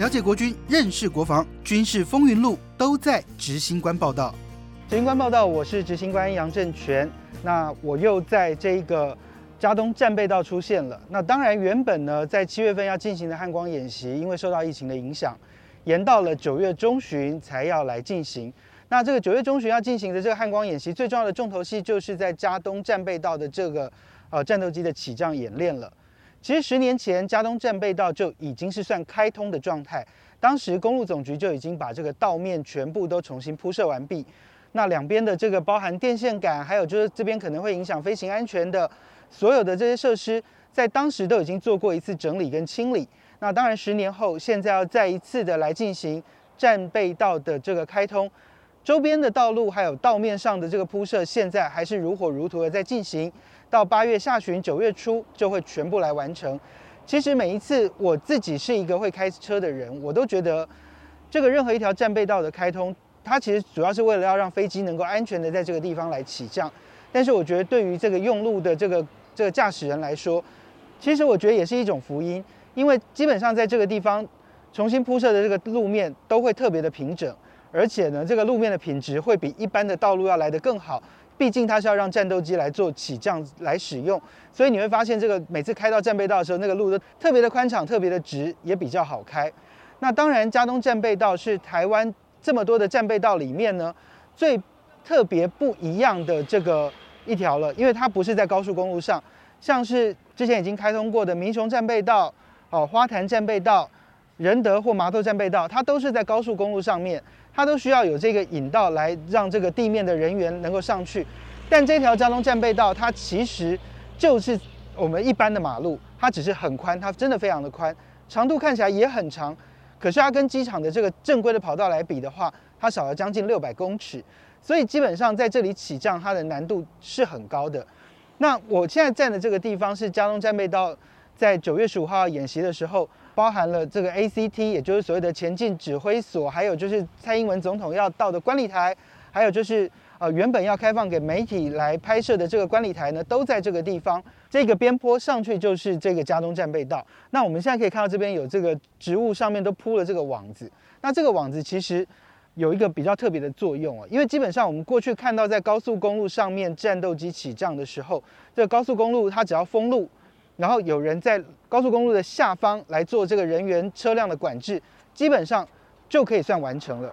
了解国军，认识国防，军事风云录都在执行官报道。执行官报道，我是执行官杨正全。那我又在这个加东战备道出现了。那当然，原本呢，在七月份要进行的汉光演习，因为受到疫情的影响，延到了九月中旬才要来进行。那这个九月中旬要进行的这个汉光演习，最重要的重头戏就是在加东战备道的这个呃战斗机的起降演练了。其实十年前，加东战备道就已经是算开通的状态，当时公路总局就已经把这个道面全部都重新铺设完毕。那两边的这个包含电线杆，还有就是这边可能会影响飞行安全的所有的这些设施，在当时都已经做过一次整理跟清理。那当然，十年后现在要再一次的来进行战备道的这个开通。周边的道路还有道面上的这个铺设，现在还是如火如荼的在进行。到八月下旬、九月初就会全部来完成。其实每一次我自己是一个会开车的人，我都觉得这个任何一条战备道的开通，它其实主要是为了要让飞机能够安全的在这个地方来起降。但是我觉得对于这个用路的这个这个驾驶人来说，其实我觉得也是一种福音，因为基本上在这个地方重新铺设的这个路面都会特别的平整。而且呢，这个路面的品质会比一般的道路要来得更好，毕竟它是要让战斗机来做起降来使用，所以你会发现这个每次开到战备道的时候，那个路都特别的宽敞、特别的直，也比较好开。那当然，加东战备道是台湾这么多的战备道里面呢最特别不一样的这个一条了，因为它不是在高速公路上，像是之前已经开通过的民雄战备道、哦花坛战备道、仁德或麻豆战备道，它都是在高速公路上面。它都需要有这个引道来让这个地面的人员能够上去，但这条交通战备道它其实就是我们一般的马路，它只是很宽，它真的非常的宽，长度看起来也很长，可是它跟机场的这个正规的跑道来比的话，它少了将近六百公尺，所以基本上在这里起降它的难度是很高的。那我现在站的这个地方是交通战备道，在九月十五号演习的时候。包含了这个 ACT，也就是所谓的前进指挥所，还有就是蔡英文总统要到的观礼台，还有就是呃原本要开放给媒体来拍摄的这个观礼台呢，都在这个地方。这个边坡上去就是这个加东战备道。那我们现在可以看到这边有这个植物上面都铺了这个网子。那这个网子其实有一个比较特别的作用哦，因为基本上我们过去看到在高速公路上面战斗机起降的时候，这个高速公路它只要封路。然后有人在高速公路的下方来做这个人员车辆的管制，基本上就可以算完成了。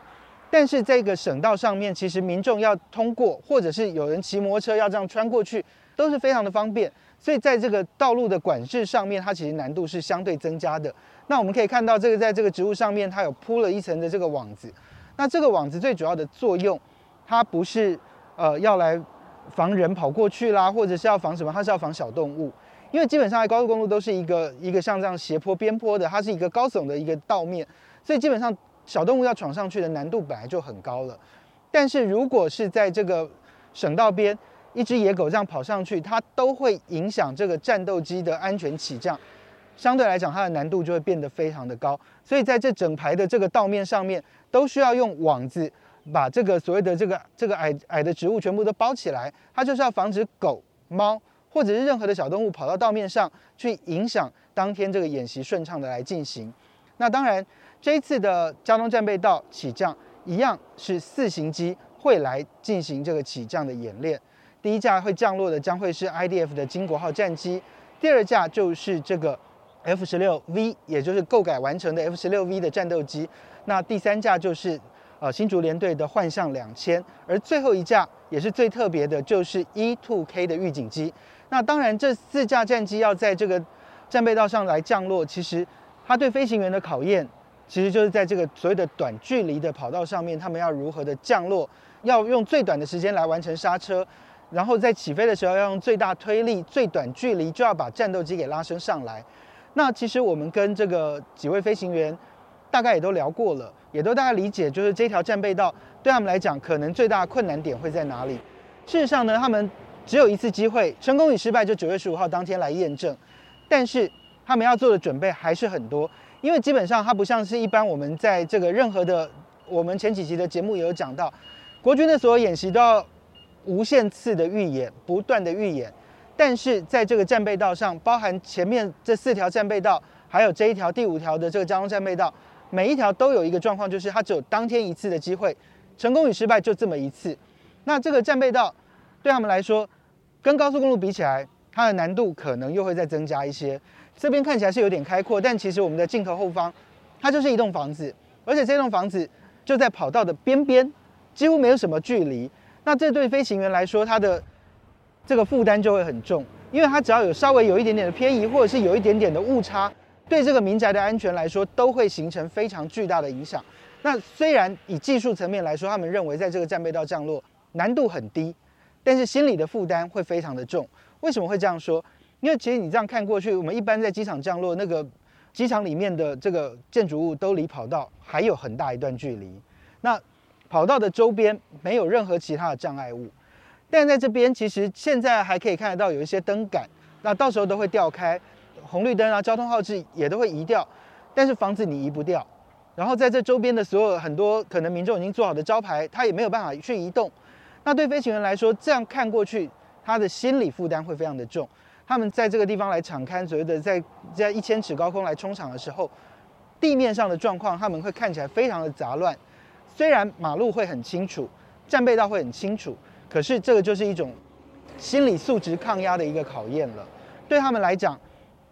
但是这个省道上面，其实民众要通过，或者是有人骑摩托车要这样穿过去，都是非常的方便。所以在这个道路的管制上面，它其实难度是相对增加的。那我们可以看到，这个在这个植物上面，它有铺了一层的这个网子。那这个网子最主要的作用，它不是呃要来防人跑过去啦，或者是要防什么？它是要防小动物。因为基本上在高速公路都是一个一个像这样斜坡边坡的，它是一个高耸的一个道面，所以基本上小动物要闯上去的难度本来就很高了。但是如果是在这个省道边，一只野狗这样跑上去，它都会影响这个战斗机的安全起降，相对来讲它的难度就会变得非常的高。所以在这整排的这个道面上面，都需要用网子把这个所谓的这个这个矮矮的植物全部都包起来，它就是要防止狗猫。或者是任何的小动物跑到道面上去影响当天这个演习顺畅的来进行。那当然，这一次的交通战备道起降一样是四型机会来进行这个起降的演练。第一架会降落的将会是 IDF 的金国号战机，第二架就是这个 F 十六 V，也就是购改完成的 F 十六 V 的战斗机。那第三架就是呃新竹联队的幻象两千，而最后一架也是最特别的，就是 E2K 的预警机。那当然，这四架战机要在这个战备道上来降落，其实它对飞行员的考验，其实就是在这个所谓的短距离的跑道上面，他们要如何的降落，要用最短的时间来完成刹车，然后在起飞的时候要用最大推力、最短距离就要把战斗机给拉升上来。那其实我们跟这个几位飞行员大概也都聊过了，也都大概理解，就是这条战备道对他们来讲，可能最大的困难点会在哪里。事实上呢，他们。只有一次机会，成功与失败就九月十五号当天来验证。但是他们要做的准备还是很多，因为基本上它不像是一般我们在这个任何的我们前几集的节目也有讲到，国军的所有演习都要无限次的预演，不断的预演。但是在这个战备道上，包含前面这四条战备道，还有这一条第五条的这个交通战备道，每一条都有一个状况，就是它只有当天一次的机会，成功与失败就这么一次。那这个战备道对他们来说，跟高速公路比起来，它的难度可能又会再增加一些。这边看起来是有点开阔，但其实我们的镜头后方，它就是一栋房子，而且这栋房子就在跑道的边边，几乎没有什么距离。那这对飞行员来说，他的这个负担就会很重，因为他只要有稍微有一点点的偏移，或者是有一点点的误差，对这个民宅的安全来说，都会形成非常巨大的影响。那虽然以技术层面来说，他们认为在这个战备道降落难度很低，但是心理的负担会非常的重。为什么会这样说？因为其实你这样看过去，我们一般在机场降落，那个机场里面的这个建筑物都离跑道还有很大一段距离。那跑道的周边没有任何其他的障碍物，但在这边其实现在还可以看得到有一些灯杆，那到时候都会掉开，红绿灯啊、交通号志也都会移掉，但是房子你移不掉。然后在这周边的所有很多可能民众已经做好的招牌，它也没有办法去移动。那对飞行员来说，这样看过去，他的心理负担会非常的重。他们在这个地方来敞开，所谓的在在一千尺高空来冲场的时候，地面上的状况他们会看起来非常的杂乱。虽然马路会很清楚，战备道会很清楚，可是这个就是一种心理素质抗压的一个考验了。对他们来讲，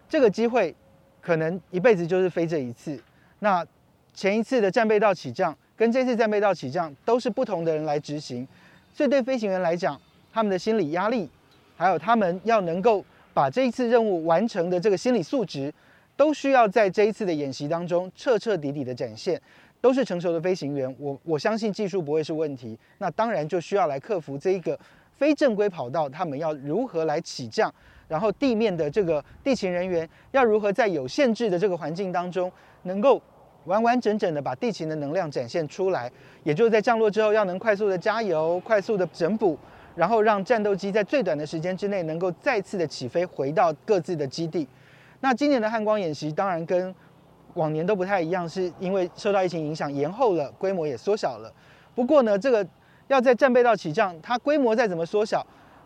这个机会可能一辈子就是飞这一次。那前一次的战备道起降跟这次战备道起降都是不同的人来执行，所以对飞行员来讲，他们的心理压力，还有他们要能够把这一次任务完成的这个心理素质，都需要在这一次的演习当中彻彻底底的展现。都是成熟的飞行员，我我相信技术不会是问题。那当然就需要来克服这一个非正规跑道，他们要如何来起降，然后地面的这个地勤人员要如何在有限制的这个环境当中，能够完完整整的把地勤的能量展现出来。也就是在降落之后，要能快速的加油，快速的整补，然后让战斗机在最短的时间之内能够再次的起飞，回到各自的基地。那今年的汉光演习当然跟往年都不太一样，是因为受到疫情影响延后了，规模也缩小了。不过呢，这个要在战备道起降，它规模再怎么缩小，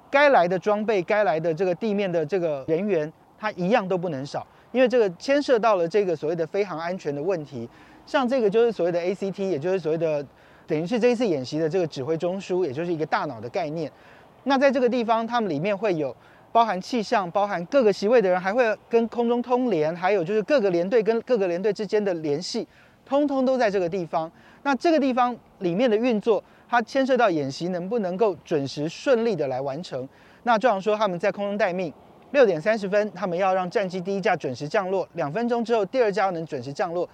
该来的装备、该来的这个地面的这个人员，它一样都不能少，因为这个牵涉到了这个所谓的飞行安全的问题。像这个就是所谓的 ACT，也就是所谓的等于是这一次演习的这个指挥中枢，也就是一个大脑的概念。那在这个地方，他们里面会有。包含气象，包含各个席位的人，还会跟空中通联，还有就是各个连队跟各个连队之间的联系，通通都在这个地方。那这个地方里面的运作，它牵涉到演习能不能够准时顺利的来完成。那就像说他们在空中待命，六点三十分，他们要让战机第一架准时降落，两分钟之后第二架能准时降落，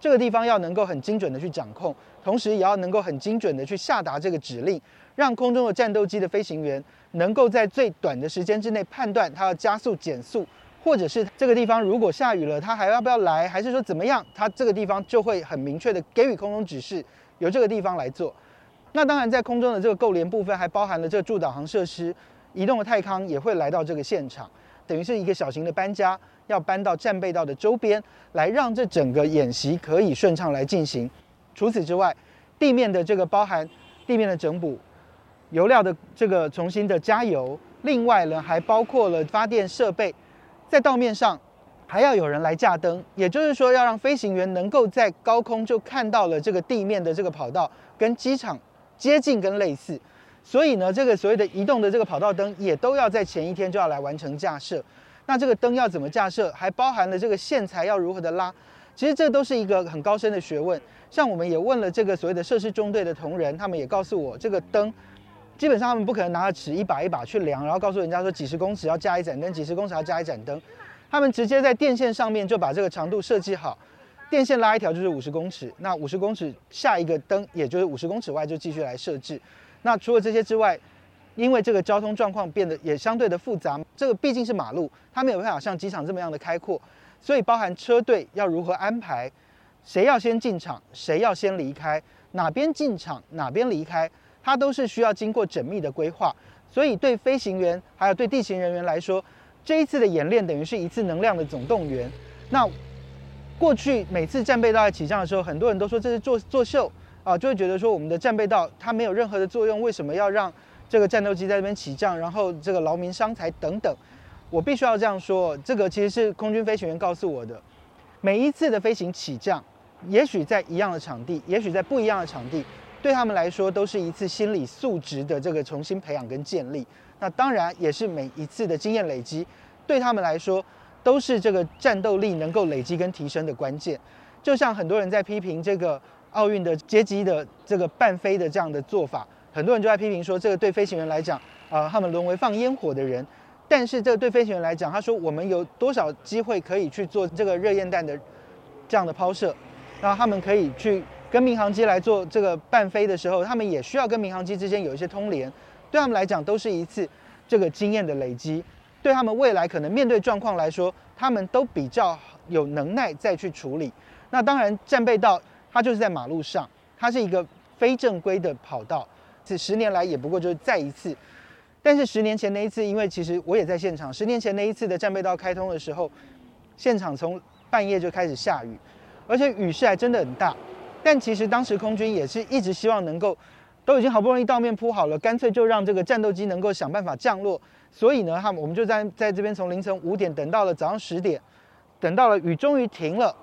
这个地方要能够很精准的去掌控，同时也要能够很精准的去下达这个指令，让空中的战斗机的飞行员。能够在最短的时间之内判断它要加速减速，或者是这个地方如果下雨了，它还要不要来，还是说怎么样？它这个地方就会很明确的给予空中指示，由这个地方来做。那当然，在空中的这个构联部分，还包含了这个助导航设施，移动的太康也会来到这个现场，等于是一个小型的搬家，要搬到战备道的周边，来让这整个演习可以顺畅来进行。除此之外，地面的这个包含地面的整补。油料的这个重新的加油，另外呢还包括了发电设备，在道面上还要有人来架灯，也就是说要让飞行员能够在高空就看到了这个地面的这个跑道跟机场接近跟类似，所以呢这个所谓的移动的这个跑道灯也都要在前一天就要来完成架设。那这个灯要怎么架设，还包含了这个线材要如何的拉，其实这都是一个很高深的学问。像我们也问了这个所谓的设施中队的同仁，他们也告诉我这个灯。基本上他们不可能拿着尺一把一把去量，然后告诉人家说几十公尺要加一盏灯，几十公尺要加一盏灯。他们直接在电线上面就把这个长度设计好，电线拉一条就是五十公尺，那五十公尺下一个灯也就是五十公尺外就继续来设置。那除了这些之外，因为这个交通状况变得也相对的复杂，这个毕竟是马路，它没有办法像机场这么样的开阔，所以包含车队要如何安排，谁要先进场，谁要先离开，哪边进场哪边离开。它都是需要经过缜密的规划，所以对飞行员还有对地勤人员来说，这一次的演练等于是一次能量的总动员。那过去每次战备道在起降的时候，很多人都说这是作作秀啊，就会觉得说我们的战备道它没有任何的作用，为什么要让这个战斗机在这边起降，然后这个劳民伤财等等。我必须要这样说，这个其实是空军飞行员告诉我的，每一次的飞行起降也许在一样的场地，也许在不一样的场地，对他们来说都是一次心理素质的这个重新培养跟建立。那当然也是每一次的经验累积，对他们来说都是这个战斗力能够累积跟提升的关键。就像很多人在批评这个奥运的接机的这个半飞的这样的做法，很多人就在批评说，这个对飞行员来讲，啊，他们沦为放烟火的人。但是这个对飞行员来讲，他说我们有多少机会可以去做这个热焰弹的这样的抛射？那他们可以去跟民航机来做这个半飞的时候，他们也需要跟民航机之间有一些通联。对他们来讲，都是一次这个经验的累积。对他们未来可能面对状况来说，他们都比较有能耐再去处理。那当然，战备道它就是在马路上，它是一个非正规的跑道。这十年来也不过就是再一次。但是十年前那一次，因为其实我也在现场。十年前那一次的战备道开通的时候，现场从半夜就开始下雨。而且雨势还真的很大，但其实当时空军也是一直希望能够，都已经好不容易道面铺好了，干脆就让这个战斗机能够想办法降落。所以呢，他们我们就在在这边从凌晨五点等到了早上十点，等到了雨终于停了，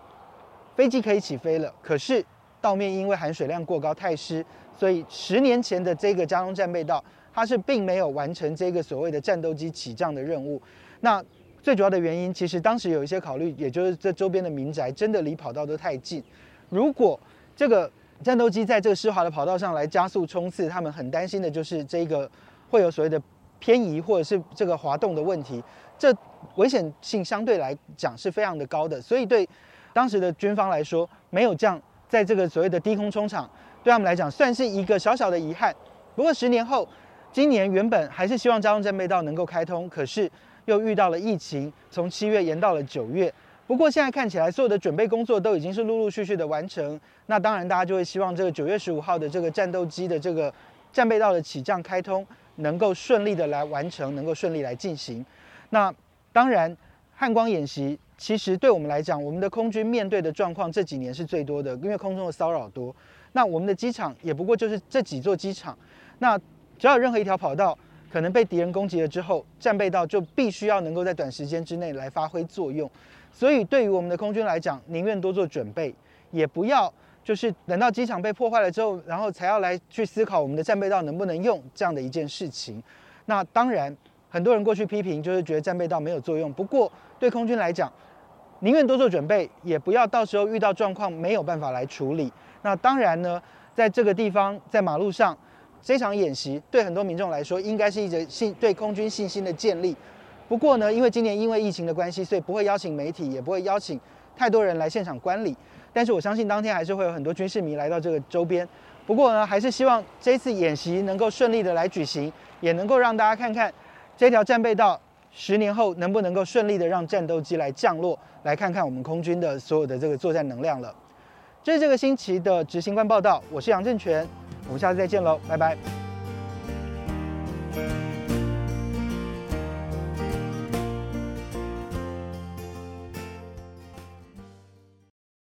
飞机可以起飞了。可是道面因为含水量过高太湿，所以十年前的这个加东战备道，它是并没有完成这个所谓的战斗机起降的任务。那最主要的原因，其实当时有一些考虑，也就是这周边的民宅真的离跑道都太近。如果这个战斗机在这个湿滑的跑道上来加速冲刺，他们很担心的就是这个会有所谓的偏移或者是这个滑动的问题，这危险性相对来讲是非常的高的。所以对当时的军方来说，没有降在这个所谓的低空冲场，对他们来讲算是一个小小的遗憾。不过十年后，今年原本还是希望加东战备道能够开通，可是。又遇到了疫情，从七月延到了九月。不过现在看起来，所有的准备工作都已经是陆陆续续的完成。那当然，大家就会希望这个九月十五号的这个战斗机的这个战备道的起降开通能够顺利的来完成，能够顺利来进行。那当然，汉光演习其实对我们来讲，我们的空军面对的状况这几年是最多的，因为空中的骚扰多。那我们的机场也不过就是这几座机场。那只要有任何一条跑道。可能被敌人攻击了之后，战备道就必须要能够在短时间之内来发挥作用。所以对于我们的空军来讲，宁愿多做准备，也不要就是等到机场被破坏了之后，然后才要来去思考我们的战备道能不能用这样的一件事情。那当然，很多人过去批评就是觉得战备道没有作用。不过对空军来讲，宁愿多做准备，也不要到时候遇到状况没有办法来处理。那当然呢，在这个地方，在马路上。这场演习对很多民众来说，应该是一则信对空军信心的建立。不过呢，因为今年因为疫情的关系，所以不会邀请媒体，也不会邀请太多人来现场观礼。但是我相信当天还是会有很多军事迷来到这个周边。不过呢，还是希望这次演习能够顺利的来举行，也能够让大家看看 这条战备道十年后能不能够顺利的让战斗机来降落，来看看我们空军的所有的这个作战能量了。这是这个星期的执行官报道，我是杨正全。我们下次再见喽，拜拜。